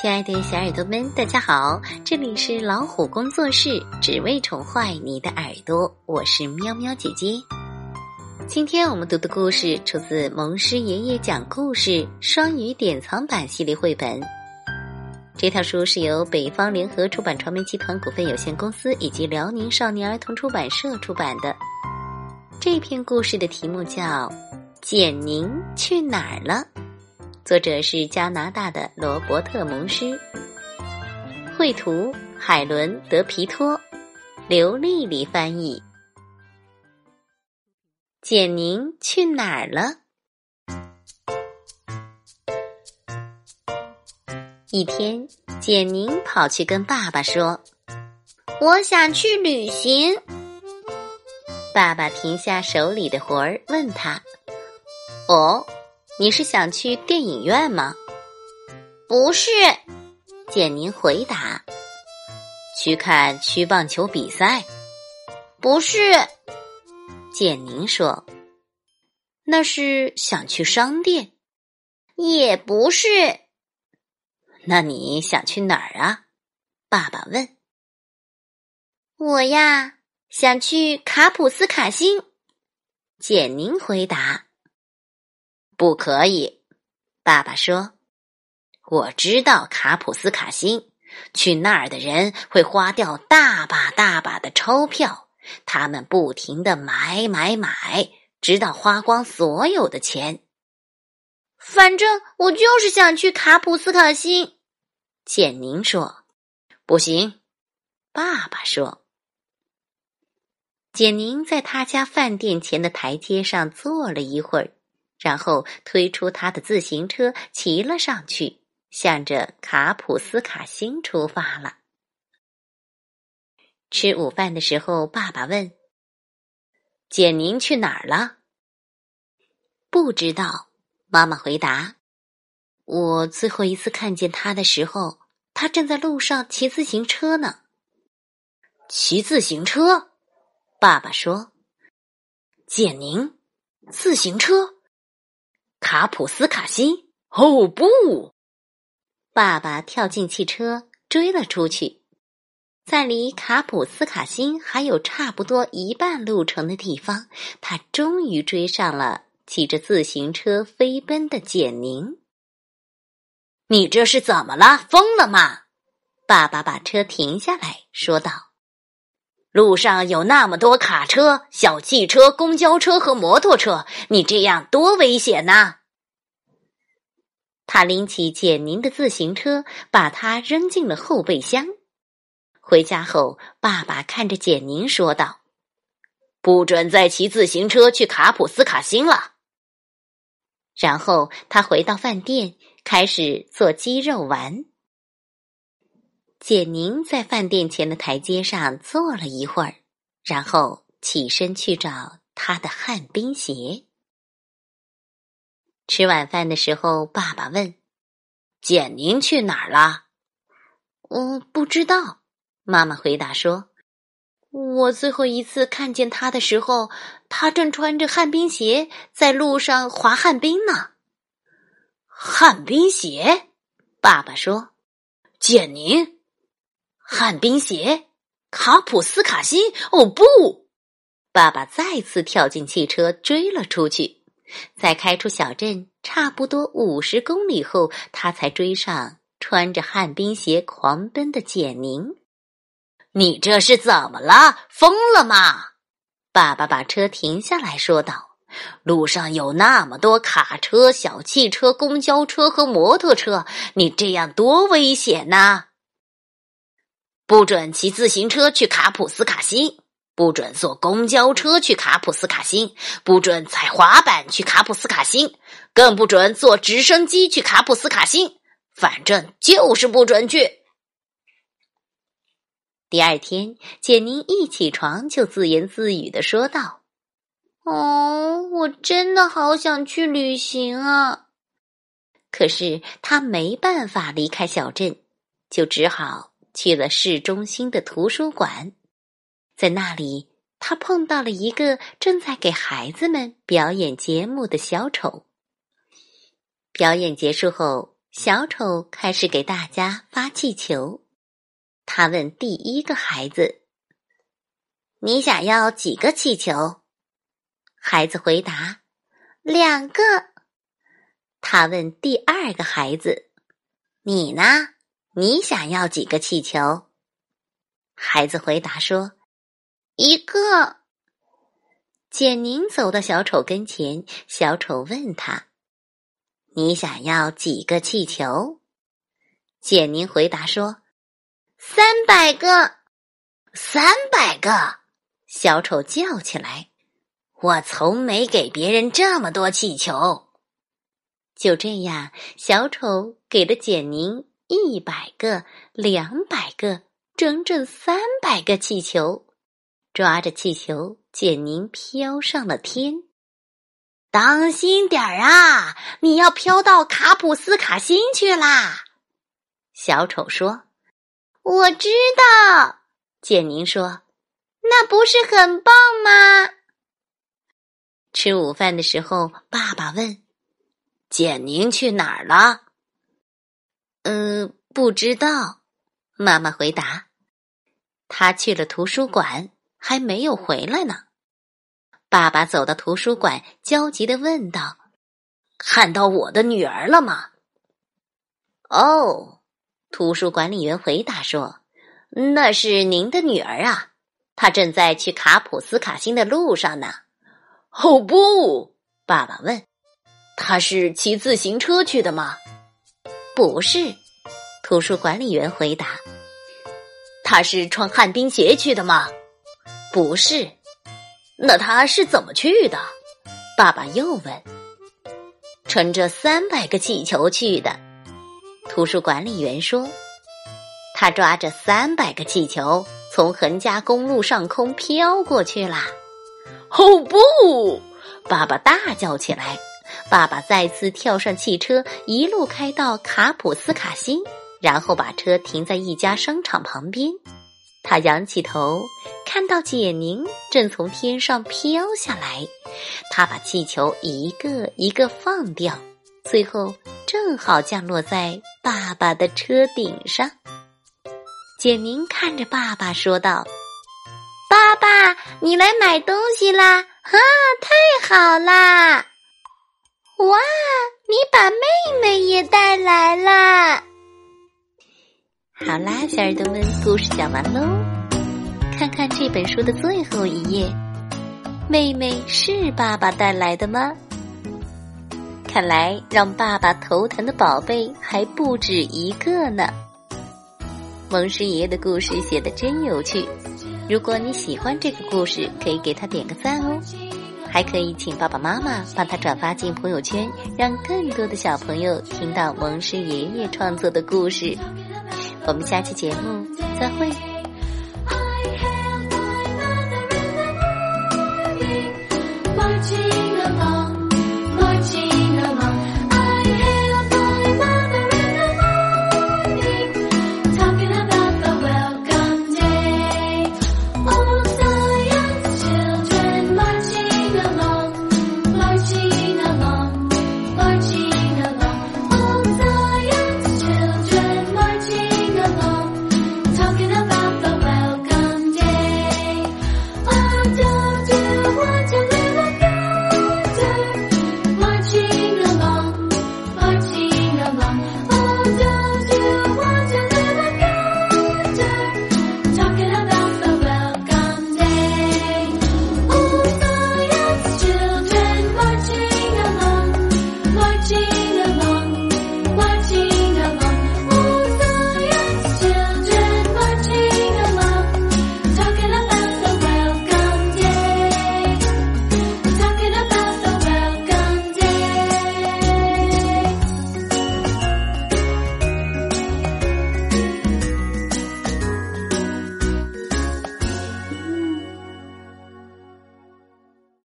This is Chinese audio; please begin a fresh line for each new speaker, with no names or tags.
亲爱的小耳朵们，大家好！这里是老虎工作室，只为宠坏你的耳朵。我是喵喵姐姐。今天我们读的故事出自蒙师爷爷讲故事双语典藏版系列绘本。这套书是由北方联合出版传媒集团股份有限公司以及辽宁少年儿童出版社出版的。这篇故事的题目叫《简宁去哪儿了》。作者是加拿大的罗伯特·蒙师，绘图海伦·德皮托，刘丽丽翻译。简宁去哪儿了？一天，简宁跑去跟爸爸说：“
我想去旅行。”
爸爸停下手里的活儿，问他：“哦？”你是想去电影院吗？
不是，
简宁回答。去看曲棒球比赛？
不是，
简宁说。那是想去商店？
也不是。
那你想去哪儿啊？爸爸问。
我呀，想去卡普斯卡星。
简宁回答。不可以，爸爸说：“我知道卡普斯卡星，去那儿的人会花掉大把大把的钞票，他们不停的买买买，直到花光所有的钱。
反正我就是想去卡普斯卡星。”
简宁说：“不行。”爸爸说：“简宁在他家饭店前的台阶上坐了一会儿。”然后推出他的自行车，骑了上去，向着卡普斯卡星出发了。吃午饭的时候，爸爸问：“简宁去哪儿了？”不知道，妈妈回答：“我最后一次看见他的时候，他正在路上骑自行车呢。”骑自行车，爸爸说：“简宁，自行车。”卡普斯卡西！哦不！爸爸跳进汽车，追了出去。在离卡普斯卡星还有差不多一半路程的地方，他终于追上了骑着自行车飞奔的简宁。你这是怎么了？疯了吗？爸爸把车停下来说道：“路上有那么多卡车、小汽车、公交车和摩托车，你这样多危险呐！”他拎起简宁的自行车，把它扔进了后备箱。回家后，爸爸看着简宁说道：“不准再骑自行车去卡普斯卡星了。”然后他回到饭店，开始做鸡肉丸。简宁在饭店前的台阶上坐了一会儿，然后起身去找他的旱冰鞋。吃晚饭的时候，爸爸问：“简宁去哪儿了？”“我不知道。”妈妈回答说：“我最后一次看见他的时候，他正穿着旱冰鞋在路上滑旱冰呢。”“旱冰鞋？”爸爸说：“简宁，旱冰鞋，卡普斯卡辛。”“哦不！”爸爸再次跳进汽车，追了出去。在开出小镇差不多五十公里后，他才追上穿着旱冰鞋狂奔的简宁。你这是怎么了？疯了吗？爸爸把车停下来说道：“路上有那么多卡车、小汽车、公交车和摩托车，你这样多危险呐！不准骑自行车去卡普斯卡星。”不准坐公交车去卡普斯卡星，不准踩滑板去卡普斯卡星，更不准坐直升机去卡普斯卡星。反正就是不准去。第二天，简宁一起床就自言自语的说道：“
哦，我真的好想去旅行啊！
可是他没办法离开小镇，就只好去了市中心的图书馆。”在那里，他碰到了一个正在给孩子们表演节目的小丑。表演结束后，小丑开始给大家发气球。他问第一个孩子：“你想要几个气球？”孩子回答：“
两个。”
他问第二个孩子：“你呢？你想要几个气球？”孩子回答说：“
一个。”
简宁走到小丑跟前，小丑问他：“你想要几个气球？”简宁回答说：“
三百个。”
三百个！小丑叫起来：“我从没给别人这么多气球。”就这样，小丑给了简宁一百个、两百个，整整三百个气球。抓着气球，简宁飘上了天。当心点儿啊！你要飘到卡普斯卡星去啦！小丑说：“
我知道。”
简宁说：“
那不是很棒吗？”
吃午饭的时候，爸爸问。简宁去哪儿了？嗯，不知道。妈妈回答：“他去了图书馆，还没有回来呢。”爸爸走到图书馆，焦急的问道：“看到我的女儿了吗？”哦，图书管理员回答说：“那是您的女儿啊，她正在去卡普斯卡星的路上呢。”哦不，爸爸问。他是骑自行车去的吗？不是，图书管理员回答。他是穿旱冰鞋去的吗？不是。那他是怎么去的？爸爸又问。乘着三百个气球去的，图书管理员说。他抓着三百个气球，从横加公路上空飘过去啦！哦不！爸爸大叫起来。爸爸再次跳上汽车，一路开到卡普斯卡星，然后把车停在一家商场旁边。他仰起头，看到简宁正从天上飘下来。他把气球一个一个放掉，最后正好降落在爸爸的车顶上。简宁看着爸爸说道：“
爸爸，你来买东西啦！啊，太好啦！”哇，你把妹妹也带来了！
好啦，小耳朵们，故事讲完喽。看看这本书的最后一页，妹妹是爸爸带来的吗？看来让爸爸头疼的宝贝还不止一个呢。蒙师爷爷的故事写的真有趣，如果你喜欢这个故事，可以给他点个赞哦。还可以请爸爸妈妈帮他转发进朋友圈，让更多的小朋友听到蒙师爷爷创作的故事。我们下期节目再会。